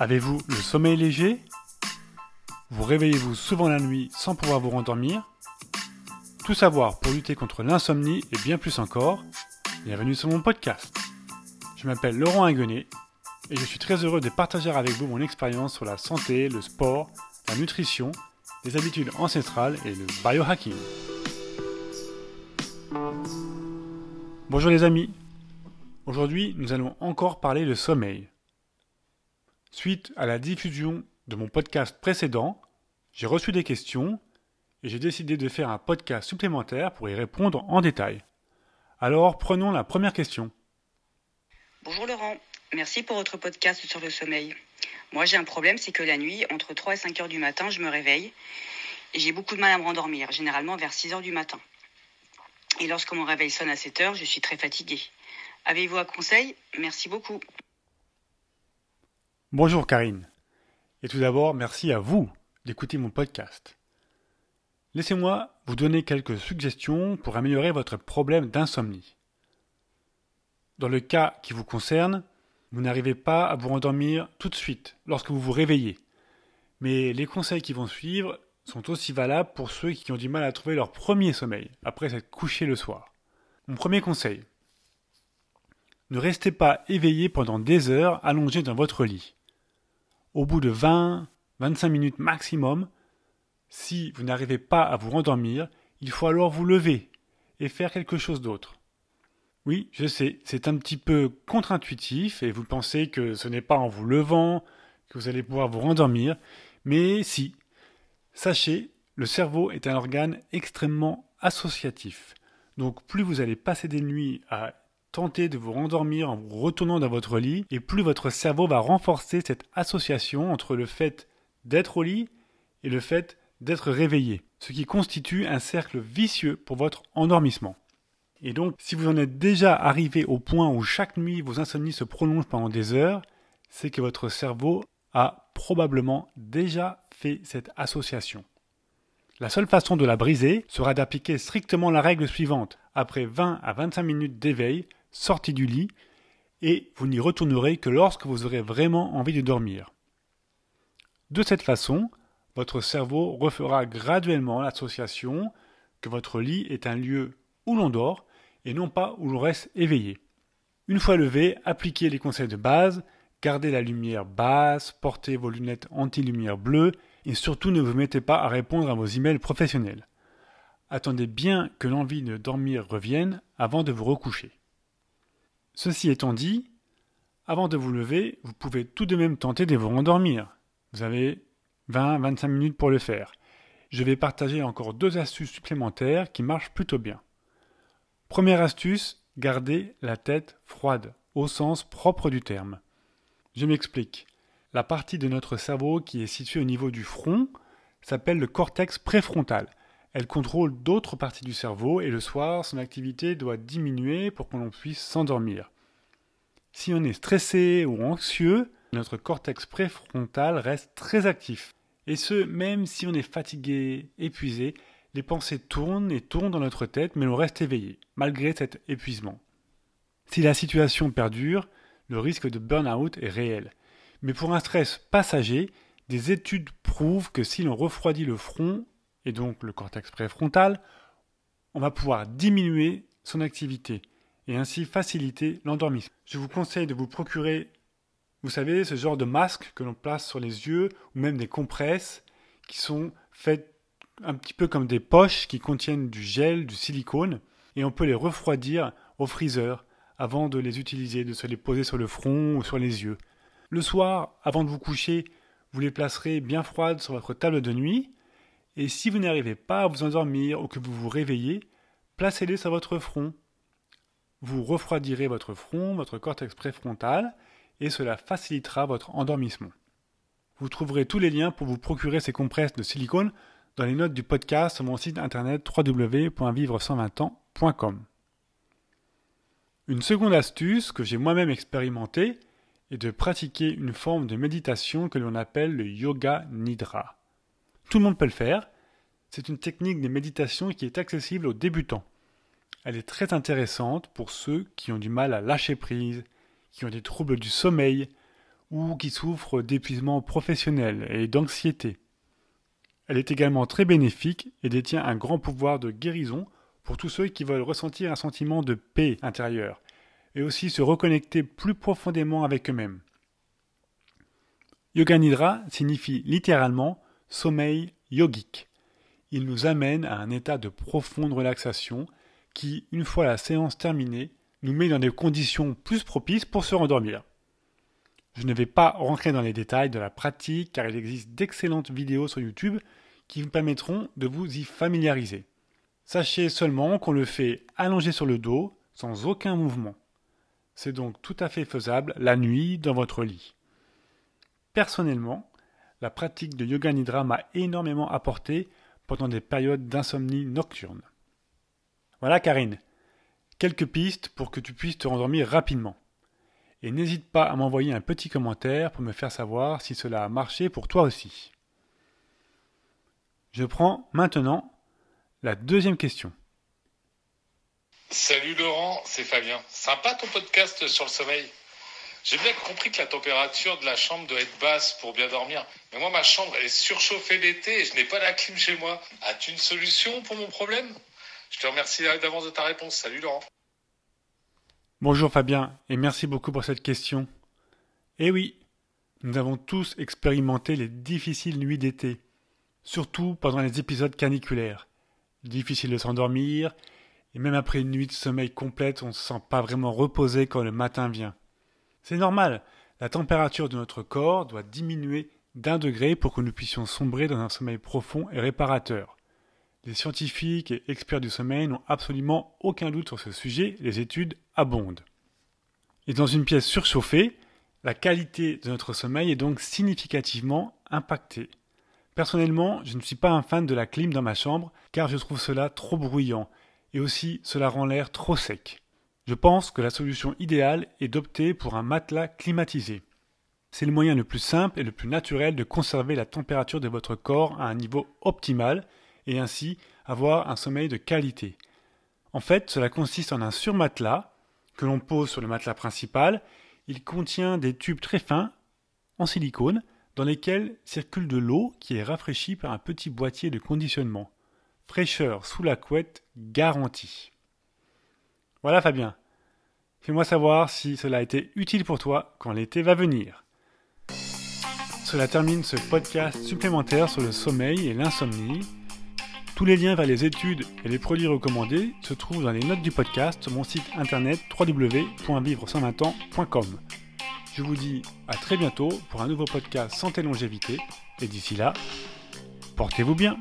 Avez-vous le sommeil léger? Vous réveillez-vous souvent la nuit sans pouvoir vous rendormir? Tout savoir pour lutter contre l'insomnie et bien plus encore, bienvenue sur mon podcast. Je m'appelle Laurent Aguenet et je suis très heureux de partager avec vous mon expérience sur la santé, le sport, la nutrition, les habitudes ancestrales et le biohacking. Bonjour les amis, aujourd'hui nous allons encore parler de sommeil. Suite à la diffusion de mon podcast précédent, j'ai reçu des questions et j'ai décidé de faire un podcast supplémentaire pour y répondre en détail. Alors prenons la première question. Bonjour Laurent, merci pour votre podcast sur le sommeil. Moi j'ai un problème, c'est que la nuit, entre 3 et 5 heures du matin, je me réveille et j'ai beaucoup de mal à me rendormir, généralement vers 6 heures du matin. Et lorsque mon réveil sonne à 7 heures, je suis très fatiguée. Avez-vous un conseil? Merci beaucoup. Bonjour Karine. Et tout d'abord, merci à vous d'écouter mon podcast. Laissez-moi vous donner quelques suggestions pour améliorer votre problème d'insomnie. Dans le cas qui vous concerne, vous n'arrivez pas à vous rendormir tout de suite lorsque vous vous réveillez. Mais les conseils qui vont suivre sont aussi valables pour ceux qui ont du mal à trouver leur premier sommeil après s'être couché le soir. Mon premier conseil. Ne restez pas éveillé pendant des heures allongé dans votre lit au bout de 20, 25 minutes maximum, si vous n'arrivez pas à vous rendormir, il faut alors vous lever et faire quelque chose d'autre. Oui, je sais, c'est un petit peu contre-intuitif et vous pensez que ce n'est pas en vous levant que vous allez pouvoir vous rendormir, mais si. Sachez, le cerveau est un organe extrêmement associatif. Donc plus vous allez passer des nuits à tentez de vous rendormir en vous retournant dans votre lit, et plus votre cerveau va renforcer cette association entre le fait d'être au lit et le fait d'être réveillé, ce qui constitue un cercle vicieux pour votre endormissement. Et donc, si vous en êtes déjà arrivé au point où chaque nuit vos insomnies se prolongent pendant des heures, c'est que votre cerveau a probablement déjà fait cette association. La seule façon de la briser sera d'appliquer strictement la règle suivante. Après 20 à 25 minutes d'éveil, sortez du lit et vous n'y retournerez que lorsque vous aurez vraiment envie de dormir. De cette façon, votre cerveau refera graduellement l'association que votre lit est un lieu où l'on dort et non pas où l'on reste éveillé. Une fois levé, appliquez les conseils de base, gardez la lumière basse, portez vos lunettes anti-lumière bleue et surtout ne vous mettez pas à répondre à vos emails professionnels. Attendez bien que l'envie de dormir revienne avant de vous recoucher. Ceci étant dit, avant de vous lever, vous pouvez tout de même tenter de vous rendormir. Vous avez 20-25 minutes pour le faire. Je vais partager encore deux astuces supplémentaires qui marchent plutôt bien. Première astuce, gardez la tête froide, au sens propre du terme. Je m'explique. La partie de notre cerveau qui est située au niveau du front s'appelle le cortex préfrontal. Elle contrôle d'autres parties du cerveau et le soir, son activité doit diminuer pour que l'on puisse s'endormir. Si on est stressé ou anxieux, notre cortex préfrontal reste très actif. Et ce, même si on est fatigué, épuisé, les pensées tournent et tournent dans notre tête, mais l'on reste éveillé, malgré cet épuisement. Si la situation perdure, le risque de burn-out est réel. Mais pour un stress passager, des études prouvent que si l'on refroidit le front et donc le cortex préfrontal, on va pouvoir diminuer son activité et ainsi faciliter l'endormissement. Je vous conseille de vous procurer, vous savez, ce genre de masque que l'on place sur les yeux ou même des compresses qui sont faites un petit peu comme des poches qui contiennent du gel, du silicone et on peut les refroidir au freezer avant de les utiliser, de se les poser sur le front ou sur les yeux. Le soir, avant de vous coucher, vous les placerez bien froides sur votre table de nuit et si vous n'arrivez pas à vous endormir ou que vous vous réveillez, placez-les sur votre front. Vous refroidirez votre front, votre cortex préfrontal, et cela facilitera votre endormissement. Vous trouverez tous les liens pour vous procurer ces compresses de silicone dans les notes du podcast sur mon site internet www.vivre120ans.com. Une seconde astuce que j'ai moi-même expérimentée est de pratiquer une forme de méditation que l'on appelle le yoga nidra. Tout le monde peut le faire. C'est une technique de méditation qui est accessible aux débutants. Elle est très intéressante pour ceux qui ont du mal à lâcher prise, qui ont des troubles du sommeil ou qui souffrent d'épuisement professionnel et d'anxiété. Elle est également très bénéfique et détient un grand pouvoir de guérison pour tous ceux qui veulent ressentir un sentiment de paix intérieure et aussi se reconnecter plus profondément avec eux-mêmes. Yoga Nidra signifie littéralement sommeil yogique. Il nous amène à un état de profonde relaxation qui, une fois la séance terminée, nous met dans des conditions plus propices pour se rendormir. Je ne vais pas rentrer dans les détails de la pratique car il existe d'excellentes vidéos sur YouTube qui vous permettront de vous y familiariser. Sachez seulement qu'on le fait allongé sur le dos, sans aucun mouvement. C'est donc tout à fait faisable la nuit dans votre lit. Personnellement, la pratique de yoga nidra m'a énormément apporté pendant des périodes d'insomnie nocturne. Voilà Karine, quelques pistes pour que tu puisses te rendormir rapidement. Et n'hésite pas à m'envoyer un petit commentaire pour me faire savoir si cela a marché pour toi aussi. Je prends maintenant la deuxième question. Salut Laurent, c'est Fabien. Sympa ton podcast sur le sommeil. J'ai bien compris que la température de la chambre doit être basse pour bien dormir. Mais moi, ma chambre, elle est surchauffée l'été et je n'ai pas la clim chez moi. As-tu une solution pour mon problème? Je te remercie d'avance de ta réponse. Salut Laurent. Bonjour Fabien et merci beaucoup pour cette question. Eh oui, nous avons tous expérimenté les difficiles nuits d'été, surtout pendant les épisodes caniculaires. Difficile de s'endormir, et même après une nuit de sommeil complète, on ne se sent pas vraiment reposé quand le matin vient. C'est normal, la température de notre corps doit diminuer d'un degré pour que nous puissions sombrer dans un sommeil profond et réparateur. Les scientifiques et experts du sommeil n'ont absolument aucun doute sur ce sujet, les études abondent. Et dans une pièce surchauffée, la qualité de notre sommeil est donc significativement impactée. Personnellement, je ne suis pas un fan de la clim dans ma chambre car je trouve cela trop bruyant et aussi cela rend l'air trop sec. Je pense que la solution idéale est d'opter pour un matelas climatisé. C'est le moyen le plus simple et le plus naturel de conserver la température de votre corps à un niveau optimal et ainsi avoir un sommeil de qualité. En fait, cela consiste en un surmatelas que l'on pose sur le matelas principal. Il contient des tubes très fins en silicone dans lesquels circule de l'eau qui est rafraîchie par un petit boîtier de conditionnement. Fraîcheur sous la couette garantie. Voilà Fabien. Fais-moi savoir si cela a été utile pour toi quand l'été va venir. Cela termine ce podcast supplémentaire sur le sommeil et l'insomnie. Tous les liens vers les études et les produits recommandés se trouvent dans les notes du podcast sur mon site internet www.vivre 120 ans.com. Je vous dis à très bientôt pour un nouveau podcast Santé Longévité. Et d'ici là, portez-vous bien.